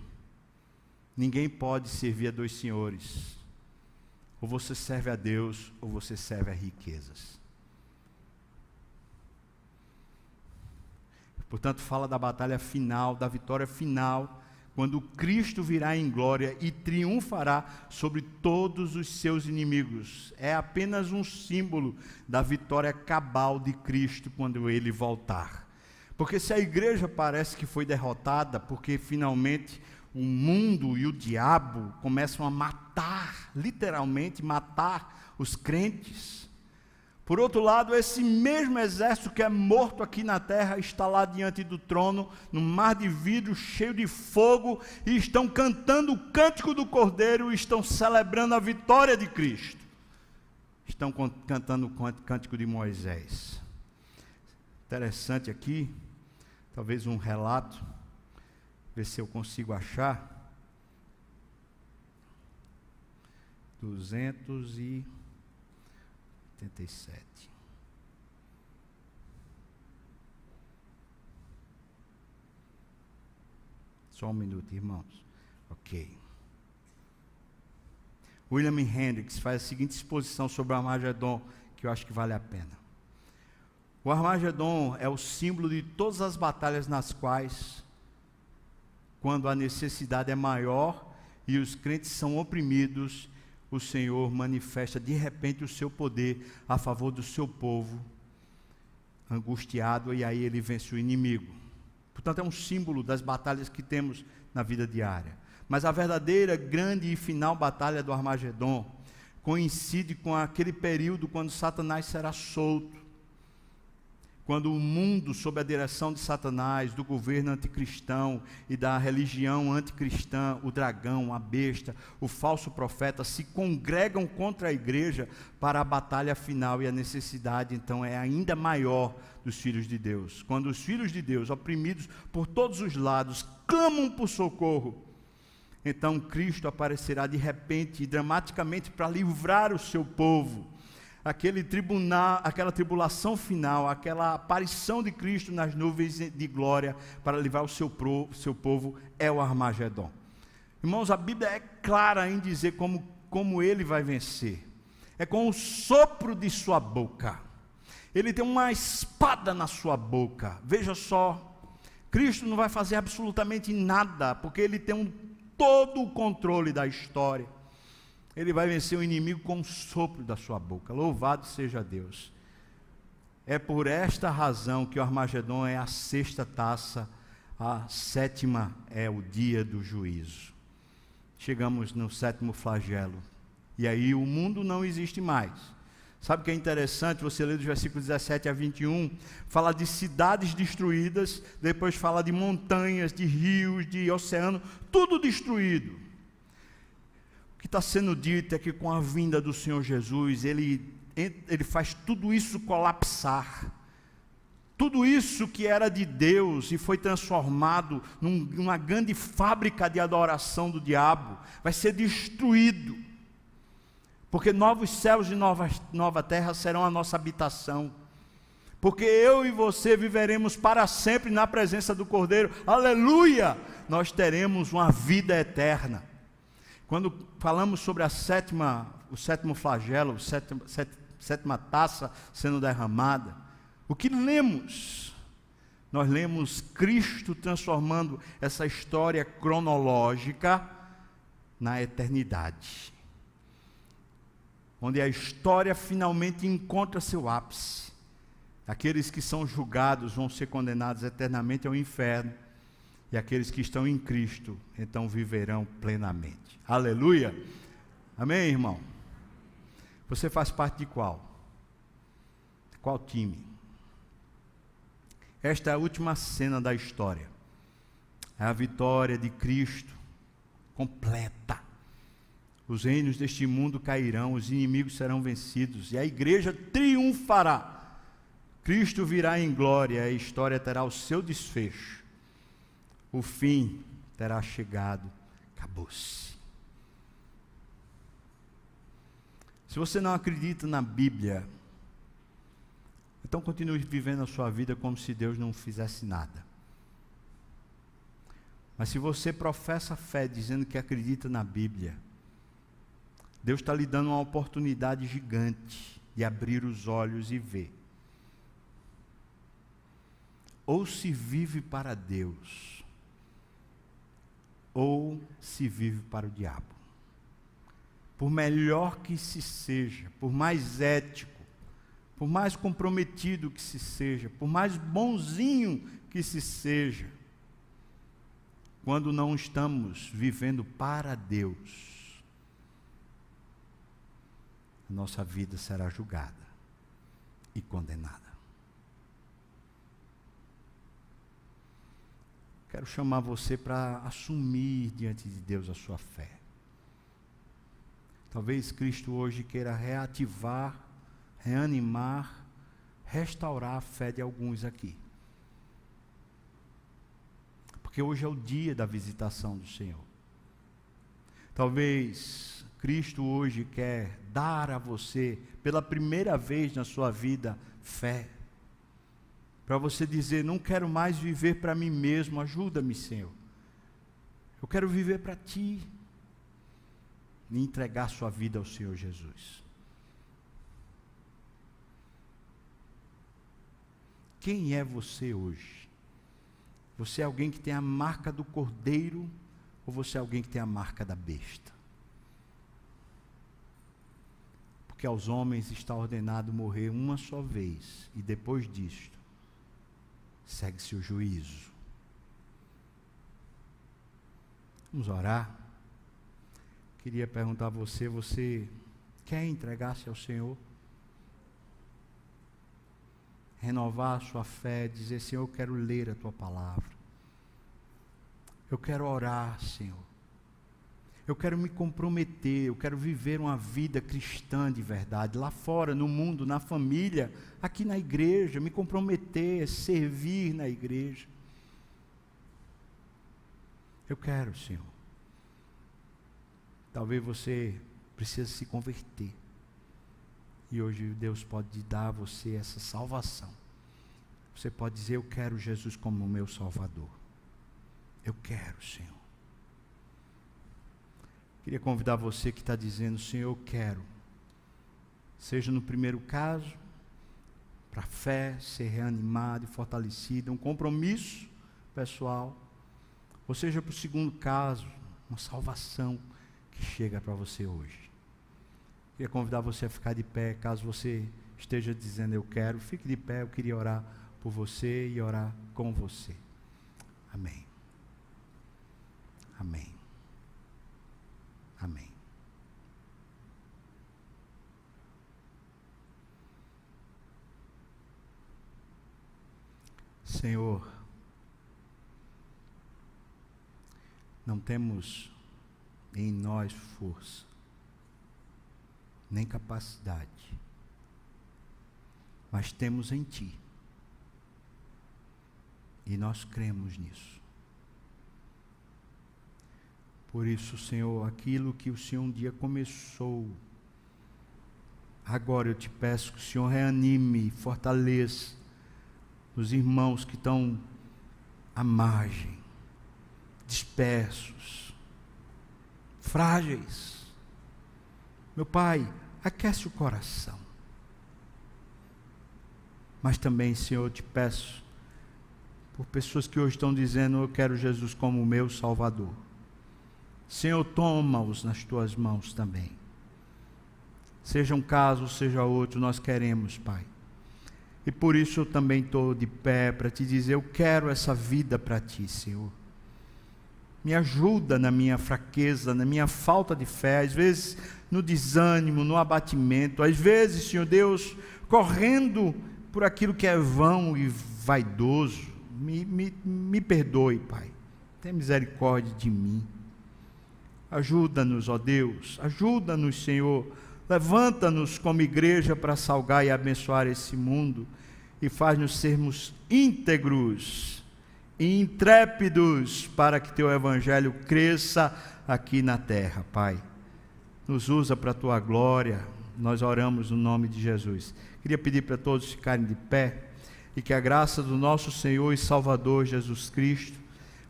Ninguém pode servir a dois senhores. Ou você serve a Deus, ou você serve a riquezas. Portanto, fala da batalha final, da vitória final, quando Cristo virá em glória e triunfará sobre todos os seus inimigos. É apenas um símbolo da vitória cabal de Cristo quando ele voltar. Porque se a igreja parece que foi derrotada, porque finalmente o mundo e o diabo começam a matar, literalmente matar os crentes, por outro lado, esse mesmo exército que é morto aqui na terra está lá diante do trono, no mar de vidro cheio de fogo, e estão cantando o cântico do Cordeiro e estão celebrando a vitória de Cristo. Estão cantando o cântico de Moisés. Interessante aqui, talvez um relato, ver se eu consigo achar. 200 e 87. Só um minuto, irmãos. Ok. William Hendricks faz a seguinte exposição sobre o Armagedon, que eu acho que vale a pena. O Armagedon é o símbolo de todas as batalhas nas quais, quando a necessidade é maior e os crentes são oprimidos, o Senhor manifesta de repente o seu poder a favor do seu povo angustiado e aí ele vence o inimigo. Portanto, é um símbolo das batalhas que temos na vida diária. Mas a verdadeira, grande e final batalha do Armagedon coincide com aquele período quando Satanás será solto quando o mundo, sob a direção de Satanás, do governo anticristão e da religião anticristã, o dragão, a besta, o falso profeta, se congregam contra a igreja para a batalha final e a necessidade, então, é ainda maior dos filhos de Deus. Quando os filhos de Deus, oprimidos por todos os lados, clamam por socorro, então Cristo aparecerá de repente e dramaticamente para livrar o seu povo aquele tribunal, aquela tribulação final, aquela aparição de Cristo nas nuvens de glória para livrar o seu, pro, seu povo é o Armagedon. Irmãos, a Bíblia é clara em dizer como, como ele vai vencer. é com o sopro de sua boca. Ele tem uma espada na sua boca. Veja só, Cristo não vai fazer absolutamente nada, porque ele tem um, todo o controle da história. Ele vai vencer o inimigo com o sopro da sua boca. Louvado seja Deus. É por esta razão que o Armagedon é a sexta taça, a sétima é o dia do juízo. Chegamos no sétimo flagelo. E aí o mundo não existe mais. Sabe o que é interessante? Você lê dos versículos 17 a 21, fala de cidades destruídas, depois fala de montanhas, de rios, de oceano, tudo destruído. O que está sendo dito é que com a vinda do Senhor Jesus, Ele, ele faz tudo isso colapsar. Tudo isso que era de Deus e foi transformado num, numa grande fábrica de adoração do diabo, vai ser destruído. Porque novos céus e nova, nova terra serão a nossa habitação. Porque eu e você viveremos para sempre na presença do Cordeiro. Aleluia! Nós teremos uma vida eterna. Quando falamos sobre a sétima, o sétimo flagelo, a sétima, sétima taça sendo derramada, o que lemos? Nós lemos Cristo transformando essa história cronológica na eternidade onde a história finalmente encontra seu ápice. Aqueles que são julgados vão ser condenados eternamente ao inferno, e aqueles que estão em Cristo então viverão plenamente. Aleluia! Amém, irmão? Você faz parte de qual? Qual time? Esta é a última cena da história. É a vitória de Cristo completa os reinos deste mundo cairão, os inimigos serão vencidos e a igreja triunfará. Cristo virá em glória, a história terá o seu desfecho. O fim terá chegado, acabou-se. Se você não acredita na Bíblia, então continue vivendo a sua vida como se Deus não fizesse nada. Mas se você professa fé dizendo que acredita na Bíblia, Deus está lhe dando uma oportunidade gigante de abrir os olhos e ver. Ou se vive para Deus, ou se vive para o diabo. Por melhor que se seja, por mais ético, por mais comprometido que se seja, por mais bonzinho que se seja, quando não estamos vivendo para Deus, nossa vida será julgada e condenada. Quero chamar você para assumir diante de Deus a sua fé. Talvez Cristo hoje queira reativar, reanimar, restaurar a fé de alguns aqui. Porque hoje é o dia da visitação do Senhor. Talvez Cristo hoje quer dar a você, pela primeira vez na sua vida, fé. Para você dizer: não quero mais viver para mim mesmo, ajuda-me, Senhor. Eu quero viver para ti. E entregar sua vida ao Senhor Jesus. Quem é você hoje? Você é alguém que tem a marca do cordeiro ou você é alguém que tem a marca da besta? porque aos homens está ordenado morrer uma só vez, e depois disto, segue-se o juízo. Vamos orar? Queria perguntar a você: você quer entregar-se ao Senhor? Renovar a sua fé, dizer: Senhor, eu quero ler a tua palavra. Eu quero orar, Senhor. Eu quero me comprometer, eu quero viver uma vida cristã de verdade, lá fora, no mundo, na família, aqui na igreja, me comprometer, servir na igreja. Eu quero, Senhor. Talvez você precise se converter. E hoje Deus pode dar a você essa salvação. Você pode dizer: Eu quero Jesus como meu Salvador. Eu quero, Senhor. Queria convidar você que está dizendo, Senhor, eu quero. Seja no primeiro caso, para a fé ser reanimada e fortalecida, um compromisso pessoal, ou seja para o segundo caso, uma salvação que chega para você hoje. Queria convidar você a ficar de pé, caso você esteja dizendo eu quero, fique de pé, eu queria orar por você e orar com você. Amém. Amém. Amém. Senhor, não temos em nós força, nem capacidade, mas temos em Ti. E nós cremos nisso. Por isso, Senhor, aquilo que o Senhor um dia começou, agora eu te peço que o Senhor reanime, fortaleça os irmãos que estão à margem, dispersos, frágeis. Meu Pai, aquece o coração. Mas também, Senhor, eu te peço por pessoas que hoje estão dizendo: Eu quero Jesus como meu Salvador. Senhor, toma-os nas tuas mãos também. Seja um caso, seja outro, nós queremos, Pai. E por isso eu também estou de pé para te dizer: eu quero essa vida para ti, Senhor. Me ajuda na minha fraqueza, na minha falta de fé, às vezes no desânimo, no abatimento, às vezes, Senhor Deus, correndo por aquilo que é vão e vaidoso. Me, me, me perdoe, Pai. Tenha misericórdia de mim. Ajuda-nos, ó Deus, ajuda-nos, Senhor. Levanta-nos como igreja para salgar e abençoar esse mundo e faz-nos sermos íntegros e intrépidos para que teu evangelho cresça aqui na terra, Pai. Nos usa para a tua glória. Nós oramos no nome de Jesus. Queria pedir para todos ficarem de pé e que a graça do nosso Senhor e Salvador Jesus Cristo,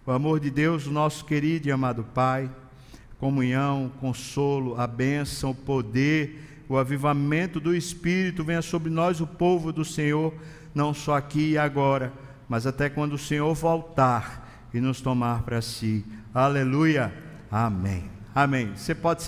o amor de Deus, o nosso querido e amado Pai, comunhão, consolo, a bênção, o poder, o avivamento do Espírito venha sobre nós, o povo do Senhor, não só aqui e agora, mas até quando o Senhor voltar e nos tomar para si. Aleluia. Amém. Amém. Você pode